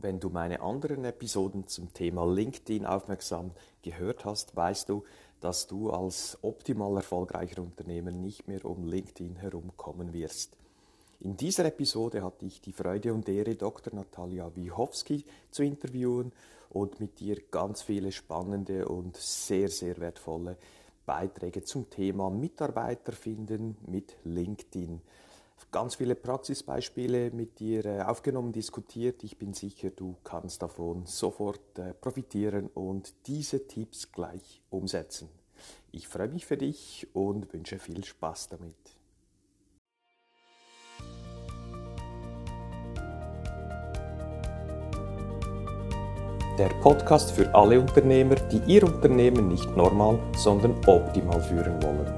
Wenn du meine anderen Episoden zum Thema LinkedIn aufmerksam gehört hast, weißt du, dass du als optimal erfolgreicher Unternehmer nicht mehr um LinkedIn herumkommen wirst. In dieser Episode hatte ich die Freude und Ehre, Dr. Natalia Wiechowski zu interviewen und mit ihr ganz viele spannende und sehr, sehr wertvolle Beiträge zum Thema Mitarbeiter finden mit LinkedIn ganz viele Praxisbeispiele mit dir äh, aufgenommen, diskutiert. Ich bin sicher, du kannst davon sofort äh, profitieren und diese Tipps gleich umsetzen. Ich freue mich für dich und wünsche viel Spaß damit. Der Podcast für alle Unternehmer, die ihr Unternehmen nicht normal, sondern optimal führen wollen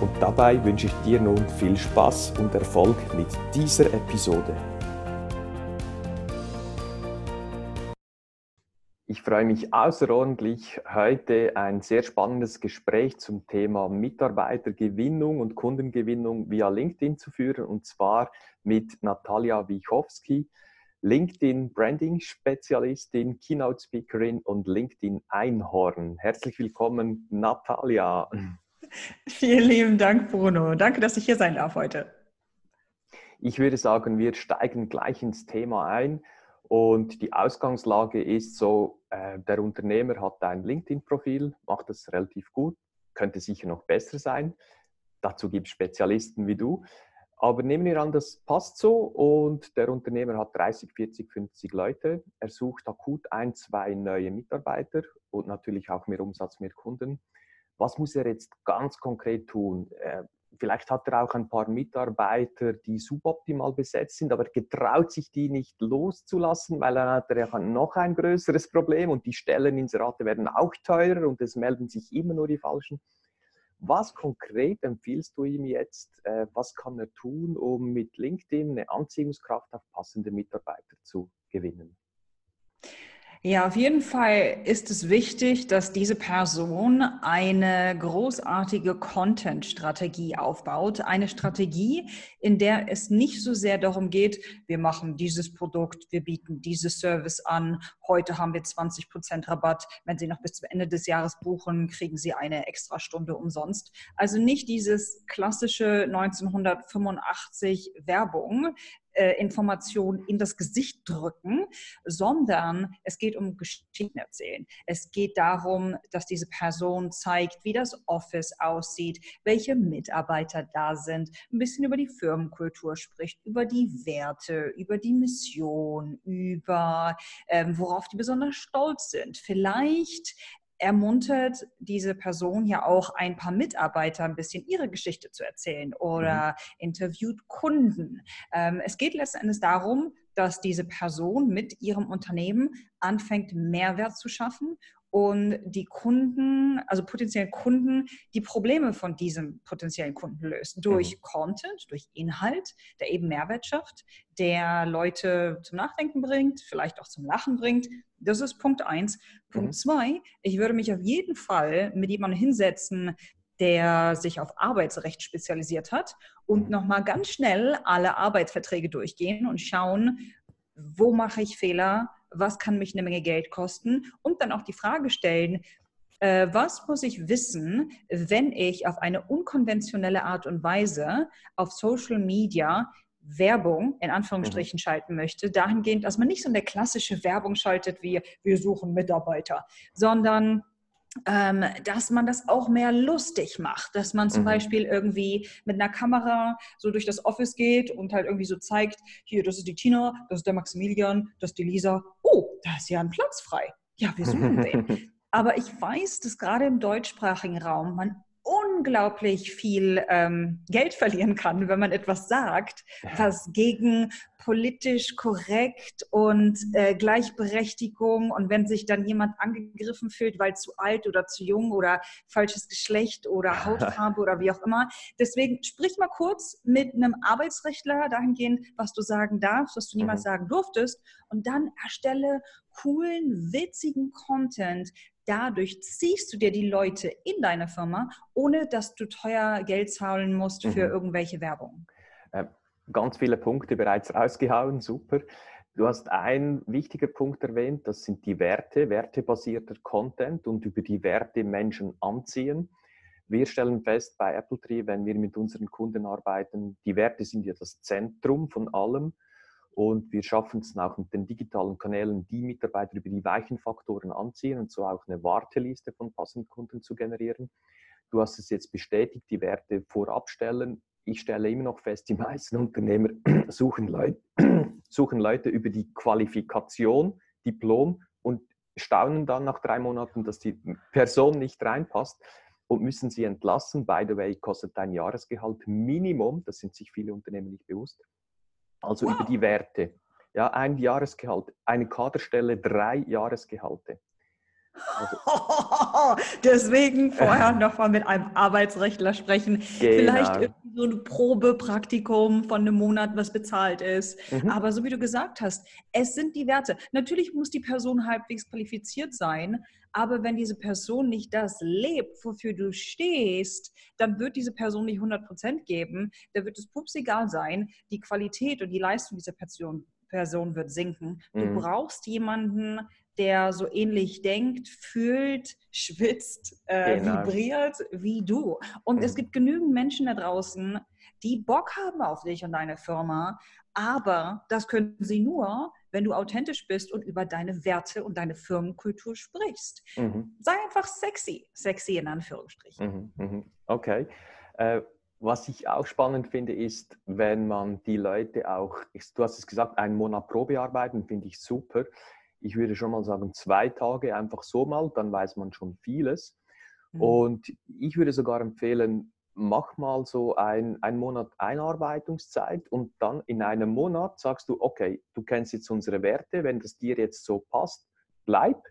und dabei wünsche ich dir nun viel Spaß und Erfolg mit dieser Episode. Ich freue mich außerordentlich, heute ein sehr spannendes Gespräch zum Thema Mitarbeitergewinnung und Kundengewinnung via LinkedIn zu führen, und zwar mit Natalia Wiechowski, LinkedIn Branding Spezialistin, Keynote Speakerin und LinkedIn Einhorn. Herzlich willkommen, Natalia. Vielen lieben Dank, Bruno. Danke, dass ich hier sein darf heute. Ich würde sagen, wir steigen gleich ins Thema ein. Und die Ausgangslage ist so, äh, der Unternehmer hat ein LinkedIn-Profil, macht das relativ gut, könnte sicher noch besser sein. Dazu gibt es Spezialisten wie du. Aber nehmen wir an, das passt so und der Unternehmer hat 30, 40, 50 Leute. Er sucht akut ein, zwei neue Mitarbeiter und natürlich auch mehr Umsatz, mehr Kunden was muss er jetzt ganz konkret tun? Äh, vielleicht hat er auch ein paar Mitarbeiter, die suboptimal besetzt sind, aber getraut sich die nicht loszulassen, weil dann hat er noch ein größeres Problem und die Stelleninserate werden auch teurer und es melden sich immer nur die falschen. Was konkret empfiehlst du ihm jetzt? Äh, was kann er tun, um mit LinkedIn eine Anziehungskraft auf passende Mitarbeiter zu gewinnen? Ja, auf jeden Fall ist es wichtig, dass diese Person eine großartige Content-Strategie aufbaut. Eine Strategie, in der es nicht so sehr darum geht, wir machen dieses Produkt, wir bieten dieses Service an, heute haben wir 20 Prozent Rabatt. Wenn Sie noch bis zum Ende des Jahres buchen, kriegen Sie eine extra Stunde umsonst. Also nicht dieses klassische 1985 Werbung, äh, Informationen in das Gesicht drücken, sondern es geht um Geschichten erzählen. Es geht darum, dass diese Person zeigt, wie das Office aussieht, welche Mitarbeiter da sind, ein bisschen über die Firmenkultur spricht, über die Werte, über die Mission, über ähm, worauf die besonders stolz sind. Vielleicht ermuntert diese Person ja auch ein paar Mitarbeiter ein bisschen ihre Geschichte zu erzählen oder mhm. interviewt Kunden. Ähm, es geht letzten Endes darum, dass diese Person mit ihrem Unternehmen anfängt, Mehrwert zu schaffen und die Kunden, also potenziellen Kunden, die Probleme von diesem potenziellen Kunden löst. Durch mhm. Content, durch Inhalt, der eben Mehrwert schafft, der Leute zum Nachdenken bringt, vielleicht auch zum Lachen bringt. Das ist Punkt eins. Punkt mhm. zwei, ich würde mich auf jeden Fall mit jemandem hinsetzen, der sich auf Arbeitsrecht spezialisiert hat und mhm. nochmal ganz schnell alle Arbeitsverträge durchgehen und schauen, wo mache ich Fehler, was kann mich eine Menge Geld kosten und dann auch die Frage stellen, äh, was muss ich wissen, wenn ich auf eine unkonventionelle Art und Weise auf Social Media Werbung in Anführungsstrichen mhm. schalten möchte, dahingehend, dass man nicht so eine klassische Werbung schaltet wie wir suchen Mitarbeiter, sondern ähm, dass man das auch mehr lustig macht, dass man zum mhm. Beispiel irgendwie mit einer Kamera so durch das Office geht und halt irgendwie so zeigt, hier, das ist die Tina, das ist der Maximilian, das ist die Lisa, oh, da ist ja ein Platz frei. Ja, wir suchen den. Aber ich weiß, dass gerade im deutschsprachigen Raum man unglaublich viel ähm, Geld verlieren kann, wenn man etwas sagt, was gegen politisch korrekt und äh, Gleichberechtigung und wenn sich dann jemand angegriffen fühlt, weil zu alt oder zu jung oder falsches Geschlecht oder Hautfarbe oder wie auch immer. Deswegen sprich mal kurz mit einem Arbeitsrechtler dahingehend, was du sagen darfst, was du niemals mhm. sagen durftest und dann erstelle coolen, witzigen Content, dadurch ziehst du dir die Leute in deine Firma, ohne dass du teuer Geld zahlen musst für mhm. irgendwelche Werbung. Äh, ganz viele Punkte bereits rausgehauen, super. Du hast einen wichtigen Punkt erwähnt, das sind die Werte, wertebasierter Content und über die Werte Menschen anziehen. Wir stellen fest bei Apple Tree, wenn wir mit unseren Kunden arbeiten, die Werte sind ja das Zentrum von allem. Und wir schaffen es auch mit den digitalen Kanälen, die Mitarbeiter über die weichen Faktoren anziehen und so auch eine Warteliste von passenden Kunden zu generieren. Du hast es jetzt bestätigt, die Werte vorab stellen. Ich stelle immer noch fest, die meisten Unternehmer suchen Leute, suchen Leute über die Qualifikation, Diplom und staunen dann nach drei Monaten, dass die Person nicht reinpasst und müssen sie entlassen. By the way, kostet dein Jahresgehalt Minimum, das sind sich viele Unternehmen nicht bewusst, also wow. über die Werte. Ja, ein Jahresgehalt, eine Kaderstelle drei Jahresgehalte. Also, Deswegen vorher noch mal mit einem Arbeitsrechtler sprechen. Genau. Vielleicht so ein Probepraktikum von einem Monat, was bezahlt ist. Mhm. Aber so wie du gesagt hast, es sind die Werte. Natürlich muss die Person halbwegs qualifiziert sein, aber wenn diese Person nicht das lebt, wofür du stehst, dann wird diese Person nicht 100 Prozent geben. Da wird es pups egal sein. Die Qualität und die Leistung dieser Person, Person wird sinken. Du mhm. brauchst jemanden, der so ähnlich denkt, fühlt, schwitzt, äh, genau. vibriert wie du. Und mhm. es gibt genügend Menschen da draußen, die Bock haben auf dich und deine Firma, aber das können sie nur, wenn du authentisch bist und über deine Werte und deine Firmenkultur sprichst. Mhm. Sei einfach sexy, sexy in Anführungsstrichen. Mhm, mhm. Okay. Äh, was ich auch spannend finde, ist, wenn man die Leute auch, du hast es gesagt, einen Monat Probe arbeiten, finde ich super. Ich würde schon mal sagen, zwei Tage einfach so mal, dann weiß man schon vieles. Mhm. Und ich würde sogar empfehlen, mach mal so ein, ein Monat Einarbeitungszeit und dann in einem Monat sagst du, okay, du kennst jetzt unsere Werte, wenn das dir jetzt so passt, bleib.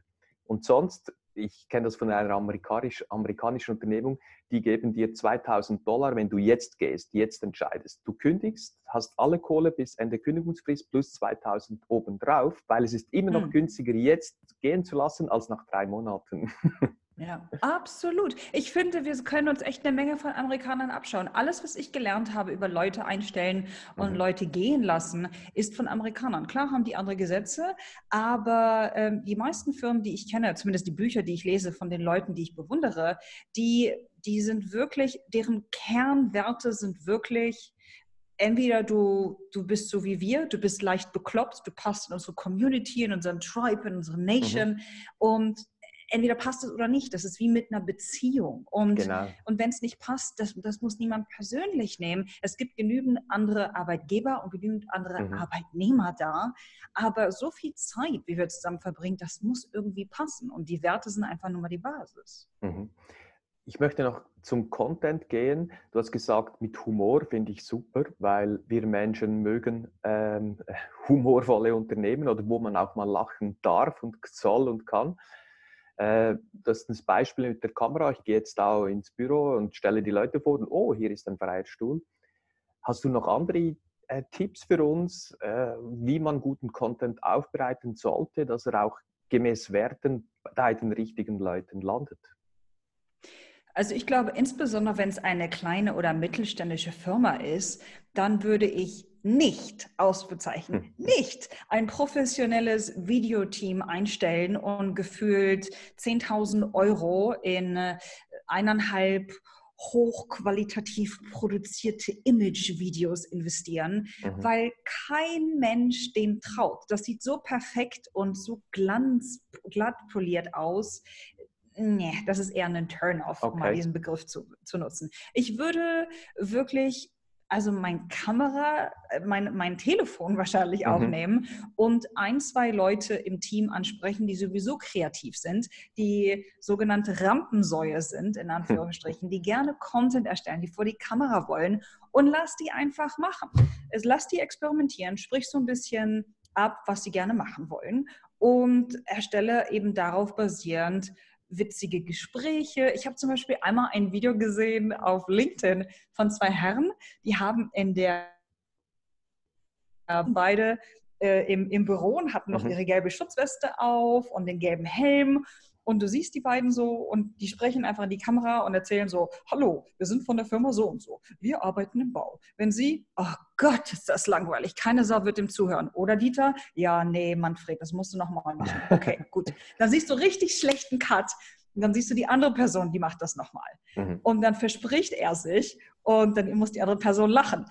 Und sonst, ich kenne das von einer amerikanisch, amerikanischen Unternehmung, die geben dir 2000 Dollar, wenn du jetzt gehst, jetzt entscheidest. Du kündigst, hast alle Kohle bis Ende Kündigungsfrist plus 2000 obendrauf, weil es ist immer noch hm. günstiger, jetzt gehen zu lassen, als nach drei Monaten. Ja, absolut. Ich finde, wir können uns echt eine Menge von Amerikanern abschauen. Alles, was ich gelernt habe über Leute einstellen und mhm. Leute gehen lassen, ist von Amerikanern. Klar haben die andere Gesetze, aber ähm, die meisten Firmen, die ich kenne, zumindest die Bücher, die ich lese von den Leuten, die ich bewundere, die, die sind wirklich, deren Kernwerte sind wirklich entweder du, du bist so wie wir, du bist leicht bekloppt, du passt in unsere Community, in unseren Tribe, in unsere Nation mhm. und entweder passt es oder nicht. Das ist wie mit einer Beziehung. Und, genau. und wenn es nicht passt, das, das muss niemand persönlich nehmen. Es gibt genügend andere Arbeitgeber und genügend andere mhm. Arbeitnehmer da. Aber so viel Zeit, wie wir zusammen verbringen, das muss irgendwie passen. Und die Werte sind einfach nur mal die Basis. Mhm. Ich möchte noch zum Content gehen. Du hast gesagt, mit Humor finde ich super, weil wir Menschen mögen ähm, humorvolle Unternehmen oder wo man auch mal lachen darf und soll und kann. Äh, das ist das Beispiel mit der Kamera. Ich gehe jetzt da ins Büro und stelle die Leute vor und oh, hier ist ein freier Stuhl. Hast du noch andere äh, Tipps für uns, äh, wie man guten Content aufbereiten sollte, dass er auch gemäß Werten bei den richtigen Leuten landet? Also ich glaube, insbesondere wenn es eine kleine oder mittelständische Firma ist, dann würde ich nicht, Ausrufezeichen, hm. nicht ein professionelles Videoteam einstellen und gefühlt 10.000 Euro in äh, eineinhalb hochqualitativ produzierte Image-Videos investieren, mhm. weil kein Mensch dem traut. Das sieht so perfekt und so glanz, glatt poliert aus. Nee, das ist eher ein Turn-off, okay. um mal diesen Begriff zu, zu nutzen. Ich würde wirklich also mein Kamera, äh, mein, mein Telefon wahrscheinlich mhm. aufnehmen und ein, zwei Leute im Team ansprechen, die sowieso kreativ sind, die sogenannte Rampensäue sind, in Anführungsstrichen, die gerne Content erstellen, die vor die Kamera wollen und lass die einfach machen. Lass die experimentieren, sprich so ein bisschen ab, was sie gerne machen wollen und erstelle eben darauf basierend witzige Gespräche. Ich habe zum Beispiel einmal ein Video gesehen auf LinkedIn von zwei Herren, die haben in der äh, beide äh, im, im Büro und hatten noch mhm. ihre gelbe Schutzweste auf und den gelben Helm und du siehst die beiden so und die sprechen einfach in die Kamera und erzählen so, hallo, wir sind von der Firma so und so, wir arbeiten im Bau. Wenn sie, oh Gott, ist das langweilig, keine Sau wird dem zuhören. Oder Dieter, ja, nee, Manfred, das musst du nochmal machen. Okay, gut. Dann siehst du richtig schlechten Cut. Und dann siehst du die andere Person, die macht das nochmal. Mhm. Und dann verspricht er sich und dann muss die andere Person lachen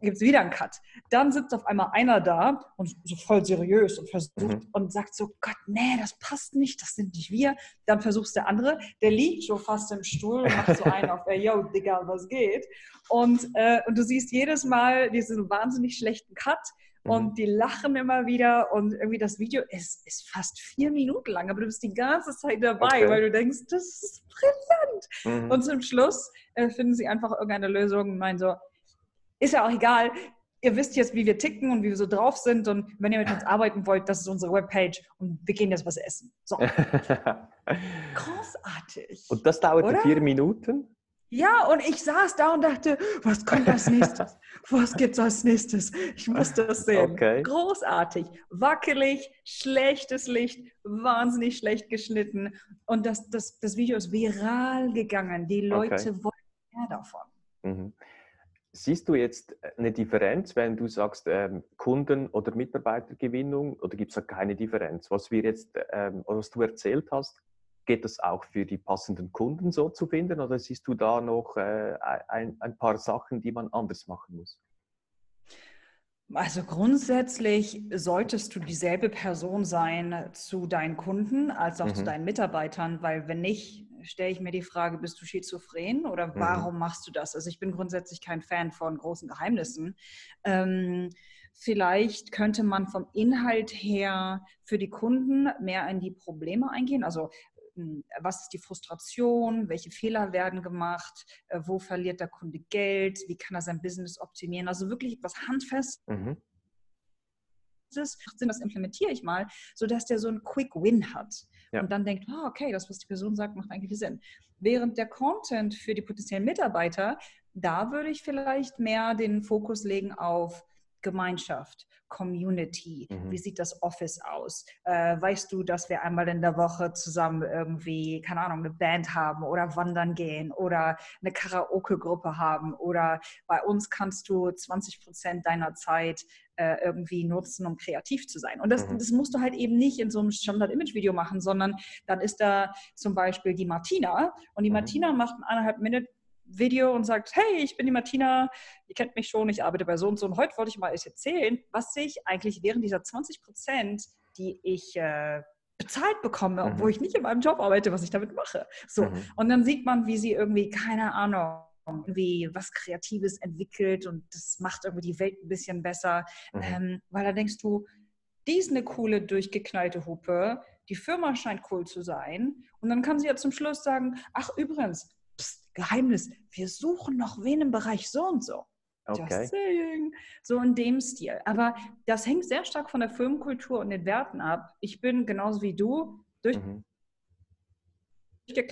gibt es wieder einen Cut. Dann sitzt auf einmal einer da und so voll seriös und versucht mhm. und sagt so, Gott, nee, das passt nicht, das sind nicht wir. Dann versuchst der andere, der liegt schon fast im Stuhl und macht so einen auf, ey, yo, Digga, was geht? Und, äh, und du siehst jedes Mal diesen wahnsinnig schlechten Cut und mhm. die lachen immer wieder und irgendwie das Video ist, ist fast vier Minuten lang, aber du bist die ganze Zeit dabei, okay. weil du denkst, das ist brillant. Mhm. Und zum Schluss äh, finden sie einfach irgendeine Lösung und meinen so, ist ja auch egal. Ihr wisst jetzt, wie wir ticken und wie wir so drauf sind. Und wenn ihr mit uns arbeiten wollt, das ist unsere Webpage und wir gehen jetzt was essen. So. Großartig. Und das dauerte oder? vier Minuten? Ja, und ich saß da und dachte, was kommt als nächstes? Was gibt's als nächstes? Ich muss das sehen. Okay. Großartig, wackelig, schlechtes Licht, wahnsinnig schlecht geschnitten. Und das, das, das Video ist viral gegangen. Die Leute okay. wollen mehr davon. Mhm. Siehst du jetzt äh, eine Differenz, wenn du sagst ähm, Kunden- oder Mitarbeitergewinnung oder gibt es da keine Differenz? Was wir jetzt, ähm, was du erzählt hast, geht das auch für die passenden Kunden so zu finden oder siehst du da noch äh, ein, ein paar Sachen, die man anders machen muss? Also grundsätzlich solltest du dieselbe Person sein zu deinen Kunden als auch mhm. zu deinen Mitarbeitern, weil wenn nicht, stelle ich mir die Frage, bist du schizophren oder mhm. warum mhm. machst du das? Also ich bin grundsätzlich kein Fan von großen Geheimnissen. Ähm, vielleicht könnte man vom Inhalt her für die Kunden mehr in die Probleme eingehen. Also hm, was ist die Frustration, welche Fehler werden gemacht, äh, wo verliert der Kunde Geld, wie kann er sein Business optimieren. Also wirklich etwas handfest. Mhm das implementiere ich mal, sodass der so einen Quick Win hat ja. und dann denkt, oh, okay, das, was die Person sagt, macht eigentlich Sinn. Während der Content für die potenziellen Mitarbeiter, da würde ich vielleicht mehr den Fokus legen auf Gemeinschaft, Community, mhm. wie sieht das Office aus? Äh, weißt du, dass wir einmal in der Woche zusammen irgendwie, keine Ahnung, eine Band haben oder wandern gehen oder eine Karaoke-Gruppe haben oder bei uns kannst du 20 Prozent deiner Zeit äh, irgendwie nutzen, um kreativ zu sein. Und das, mhm. das musst du halt eben nicht in so einem Standard-Image-Video machen, sondern dann ist da zum Beispiel die Martina und die mhm. Martina macht ein eineinhalb Minuten Video und sagt, hey, ich bin die Martina, ihr kennt mich schon, ich arbeite bei so und so und heute wollte ich mal euch erzählen, was ich eigentlich während dieser 20 Prozent, die ich äh, bezahlt bekomme, mhm. obwohl ich nicht in meinem Job arbeite, was ich damit mache. So. Mhm. Und dann sieht man, wie sie irgendwie, keine Ahnung, irgendwie was Kreatives entwickelt und das macht irgendwie die Welt ein bisschen besser. Mhm. Ähm, weil da denkst du, die ist eine coole, durchgeknallte Hupe, die Firma scheint cool zu sein. Und dann kann sie ja zum Schluss sagen, ach übrigens, Geheimnis, wir suchen noch wen im Bereich so und so. Okay. Just saying. So in dem Stil. Aber das hängt sehr stark von der Firmenkultur und den Werten ab. Ich bin genauso wie du durch. Mhm.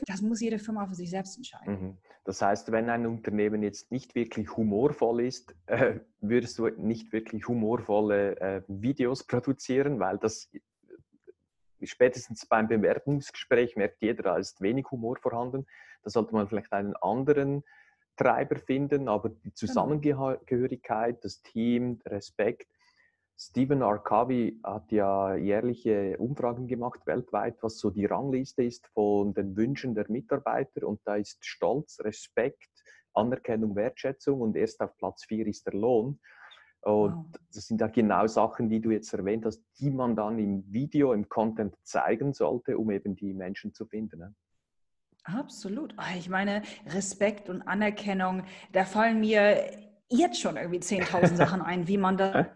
Das muss jede Firma für sich selbst entscheiden. Mhm. Das heißt, wenn ein Unternehmen jetzt nicht wirklich humorvoll ist, äh, würdest du nicht wirklich humorvolle äh, Videos produzieren, weil das spätestens beim Bewerbungsgespräch merkt jeder, da ist wenig Humor vorhanden. Da sollte man vielleicht einen anderen Treiber finden, aber die genau. Zusammengehörigkeit, das Team, Respekt. Stephen R. Covey hat ja jährliche Umfragen gemacht weltweit, was so die Rangliste ist von den Wünschen der Mitarbeiter. Und da ist Stolz, Respekt, Anerkennung, Wertschätzung und erst auf Platz vier ist der Lohn. Und wow. das sind ja genau Sachen, die du jetzt erwähnt hast, die man dann im Video, im Content zeigen sollte, um eben die Menschen zu finden. Ne? Absolut. Ah, ich meine, Respekt und Anerkennung, da fallen mir jetzt schon irgendwie 10.000 Sachen ein, wie man das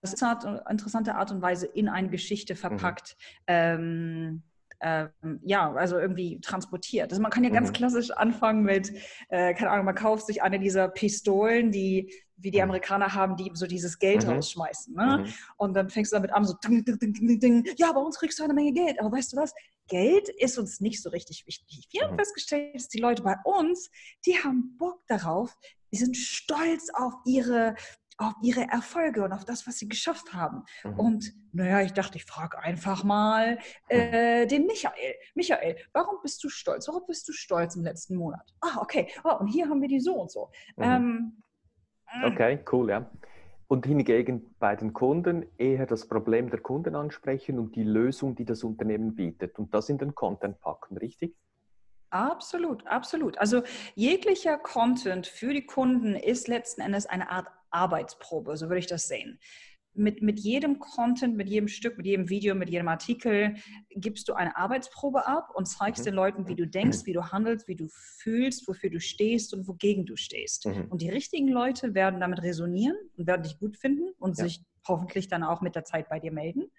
das ist eine interessante Art und Weise in eine Geschichte mhm. verpackt. Mhm. Ähm, ähm, ja, also irgendwie transportiert. Also man kann ja ganz mhm. klassisch anfangen mit, äh, keine Ahnung, man kauft sich eine dieser Pistolen, die wie die mhm. Amerikaner haben, die so dieses Geld mhm. rausschmeißen. Ne? Mhm. Und dann fängst du damit an, so ding, ding, ding, ding, ja, bei uns kriegst du eine Menge Geld. Aber weißt du was? Geld ist uns nicht so richtig wichtig. Wir haben mhm. festgestellt, dass die Leute bei uns, die haben Bock darauf, die sind stolz auf ihre auf ihre Erfolge und auf das, was sie geschafft haben. Mhm. Und naja, ich dachte, ich frage einfach mal mhm. äh, den Michael. Michael, warum bist du stolz? Warum bist du stolz im letzten Monat? Ah, okay. Oh, und hier haben wir die so und so. Mhm. Ähm, mm. okay, cool, ja. Und hingegen bei den Kunden eher das Problem der Kunden ansprechen und die Lösung, die das Unternehmen bietet. Und das in den Content packen, richtig? Absolut, absolut. Also jeglicher Content für die Kunden ist letzten Endes eine Art Arbeitsprobe, so würde ich das sehen. Mit, mit jedem Content, mit jedem Stück, mit jedem Video, mit jedem Artikel gibst du eine Arbeitsprobe ab und zeigst mhm. den Leuten, wie du denkst, wie du handelst, wie du fühlst, wofür du stehst und wogegen du stehst. Mhm. Und die richtigen Leute werden damit resonieren und werden dich gut finden und ja. sich hoffentlich dann auch mit der Zeit bei dir melden.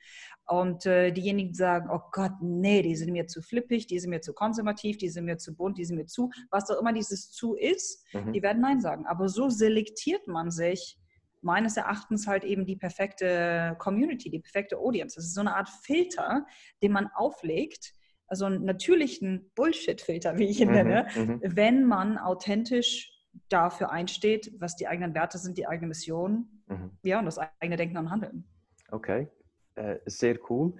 Und äh, diejenigen, die sagen, oh Gott, nee, die sind mir zu flippig, die sind mir zu konservativ, die sind mir zu bunt, die sind mir zu, was auch immer dieses zu ist, mhm. die werden Nein sagen. Aber so selektiert man sich meines Erachtens halt eben die perfekte Community, die perfekte Audience. Das ist so eine Art Filter, den man auflegt, also einen natürlichen Bullshit-Filter, wie ich ihn mhm, nenne, mhm. wenn man authentisch dafür einsteht, was die eigenen Werte sind, die eigene Mission, mhm. ja, und das eigene Denken und Handeln. Okay, äh, sehr cool.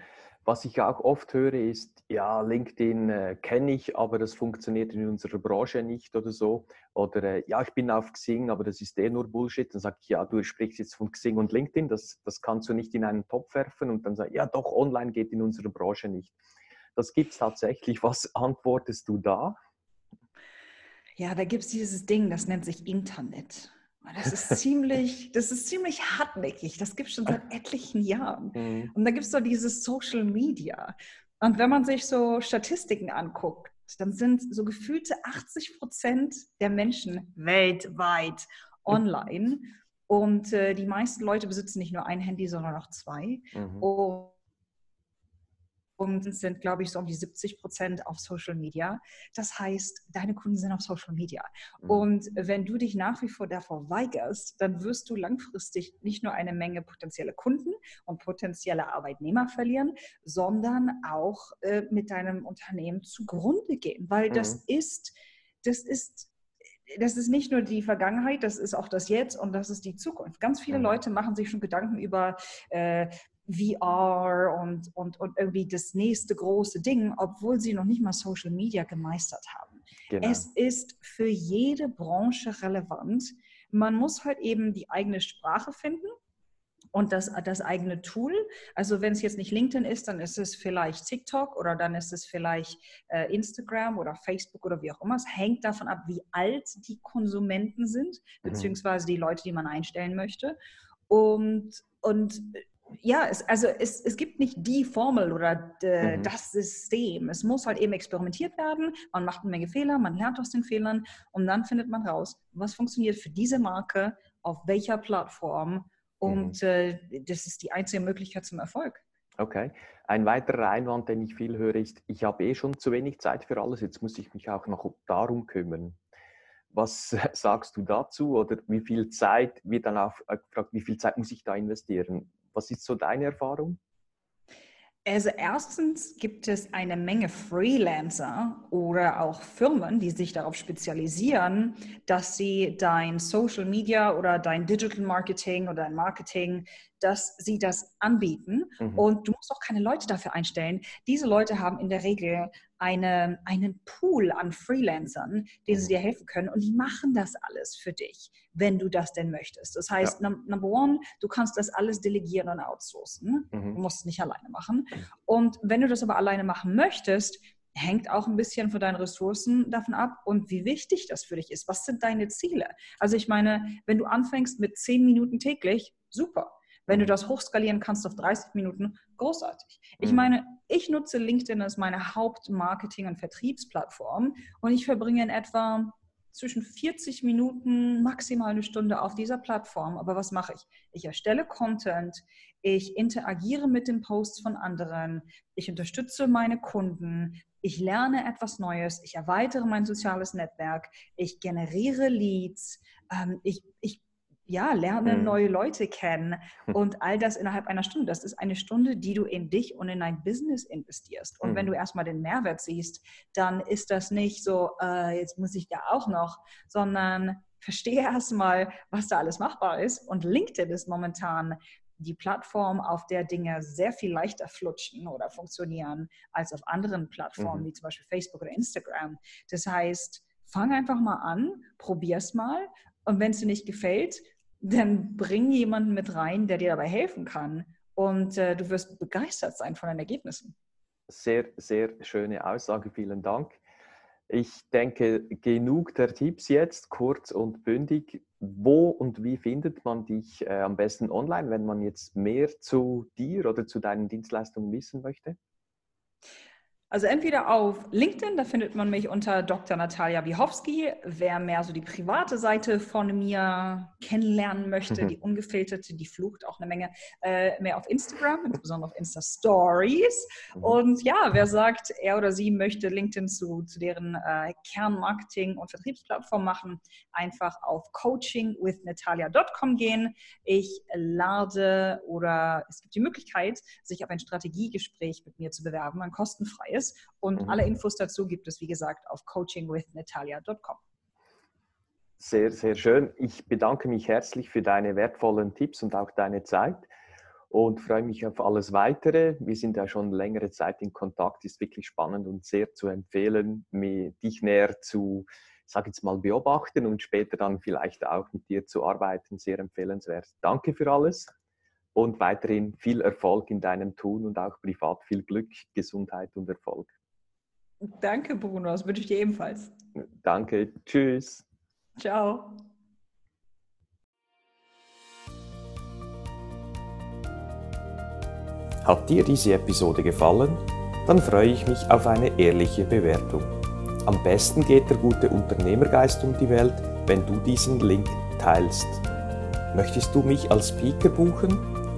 Was ich auch oft höre, ist, ja, LinkedIn äh, kenne ich, aber das funktioniert in unserer Branche nicht oder so. Oder äh, ja, ich bin auf Xing, aber das ist eh nur Bullshit. Dann sage ich, ja, du sprichst jetzt von Xing und LinkedIn, das, das kannst du nicht in einen Topf werfen. Und dann sage ich, ja, doch, online geht in unserer Branche nicht. Das gibt es tatsächlich. Was antwortest du da? Ja, da gibt es dieses Ding, das nennt sich Internet. Das ist ziemlich, das ist ziemlich hartnäckig. Das gibt es schon seit etlichen Jahren. Mhm. Und da gibt es so dieses Social Media. Und wenn man sich so Statistiken anguckt, dann sind so gefühlte 80 Prozent der Menschen weltweit online. Und äh, die meisten Leute besitzen nicht nur ein Handy, sondern auch zwei. Mhm. Und und sind, glaube ich, so um die 70 Prozent auf Social Media. Das heißt, deine Kunden sind auf Social Media. Mhm. Und wenn du dich nach wie vor davor weigerst, dann wirst du langfristig nicht nur eine Menge potenzielle Kunden und potenzielle Arbeitnehmer verlieren, sondern auch äh, mit deinem Unternehmen zugrunde gehen, weil mhm. das ist, das ist das ist nicht nur die Vergangenheit, das ist auch das Jetzt und das ist die Zukunft. Ganz viele mhm. Leute machen sich schon Gedanken über äh, VR und, und, und irgendwie das nächste große Ding, obwohl sie noch nicht mal Social Media gemeistert haben. Genau. Es ist für jede Branche relevant. Man muss halt eben die eigene Sprache finden und das, das eigene Tool. Also wenn es jetzt nicht LinkedIn ist, dann ist es vielleicht TikTok oder dann ist es vielleicht äh, Instagram oder Facebook oder wie auch immer. Es hängt davon ab, wie alt die Konsumenten sind, mhm. beziehungsweise die Leute, die man einstellen möchte. Und, und ja, es, also es, es gibt nicht die Formel oder de, mhm. das System. Es muss halt eben experimentiert werden. Man macht eine Menge Fehler, man lernt aus den Fehlern und dann findet man raus, was funktioniert für diese Marke, auf welcher Plattform. Und mhm. äh, das ist die einzige Möglichkeit zum Erfolg. Okay. Ein weiterer Einwand, den ich viel höre, ist, ich habe eh schon zu wenig Zeit für alles, jetzt muss ich mich auch noch darum kümmern. Was sagst du dazu? Oder wie viel Zeit wird dann auch gefragt, wie viel Zeit muss ich da investieren? Was ist so deine Erfahrung? Also erstens gibt es eine Menge Freelancer oder auch Firmen, die sich darauf spezialisieren, dass sie dein Social Media oder dein Digital Marketing oder dein Marketing, dass sie das anbieten. Mhm. Und du musst auch keine Leute dafür einstellen. Diese Leute haben in der Regel eine, einen Pool an Freelancern, denen sie mhm. dir helfen können und die machen das alles für dich, wenn du das denn möchtest. Das heißt, ja. number one, du kannst das alles delegieren und outsourcen. Mhm. Du musst es nicht alleine machen. Mhm. Und wenn du das aber alleine machen möchtest, hängt auch ein bisschen von deinen Ressourcen davon ab und wie wichtig das für dich ist. Was sind deine Ziele? Also ich meine, wenn du anfängst mit zehn Minuten täglich, super. Wenn du das hochskalieren kannst auf 30 Minuten, großartig. Ich mhm. meine, ich nutze LinkedIn als meine Hauptmarketing- und Vertriebsplattform und ich verbringe in etwa zwischen 40 Minuten, maximal eine Stunde auf dieser Plattform. Aber was mache ich? Ich erstelle Content, ich interagiere mit den Posts von anderen, ich unterstütze meine Kunden, ich lerne etwas Neues, ich erweitere mein soziales Netzwerk, ich generiere Leads, ähm, ich, ich ja, lerne mhm. neue Leute kennen hm. und all das innerhalb einer Stunde. Das ist eine Stunde, die du in dich und in dein Business investierst. Und mhm. wenn du erstmal den Mehrwert siehst, dann ist das nicht so, äh, jetzt muss ich da auch noch, sondern verstehe erstmal, was da alles machbar ist. Und LinkedIn ist momentan die Plattform, auf der Dinge sehr viel leichter flutschen oder funktionieren als auf anderen Plattformen, mhm. wie zum Beispiel Facebook oder Instagram. Das heißt, fang einfach mal an, probier's mal. Und wenn es dir nicht gefällt, dann bring jemanden mit rein, der dir dabei helfen kann. Und äh, du wirst begeistert sein von den Ergebnissen. Sehr, sehr schöne Aussage. Vielen Dank. Ich denke, genug der Tipps jetzt, kurz und bündig. Wo und wie findet man dich äh, am besten online, wenn man jetzt mehr zu dir oder zu deinen Dienstleistungen wissen möchte? Also entweder auf LinkedIn, da findet man mich unter Dr. Natalia Wiechowski. Wer mehr so die private Seite von mir kennenlernen möchte, mhm. die ungefilterte, die flucht auch eine Menge, äh, mehr auf Instagram, insbesondere auf Insta Stories. Mhm. Und ja, wer sagt, er oder sie möchte LinkedIn zu, zu deren äh, Kernmarketing- und Vertriebsplattform machen, einfach auf coachingwithnatalia.com gehen. Ich lade oder es gibt die Möglichkeit, sich auf ein Strategiegespräch mit mir zu bewerben, ein kostenfreies ist. Und mhm. alle Infos dazu gibt es, wie gesagt, auf coachingwithnatalia.com. Sehr, sehr schön. Ich bedanke mich herzlich für deine wertvollen Tipps und auch deine Zeit und freue mich auf alles weitere. Wir sind ja schon längere Zeit in Kontakt, ist wirklich spannend und sehr zu empfehlen, mir, dich näher zu, ich sage jetzt mal, beobachten und später dann vielleicht auch mit dir zu arbeiten. Sehr empfehlenswert. Danke für alles und weiterhin viel Erfolg in deinem Tun und auch privat viel Glück, Gesundheit und Erfolg. Danke, Bruno. Das wünsche ich dir ebenfalls. Danke. Tschüss. Ciao. Hat dir diese Episode gefallen? Dann freue ich mich auf eine ehrliche Bewertung. Am besten geht der gute Unternehmergeist um die Welt, wenn du diesen Link teilst. Möchtest du mich als Speaker buchen?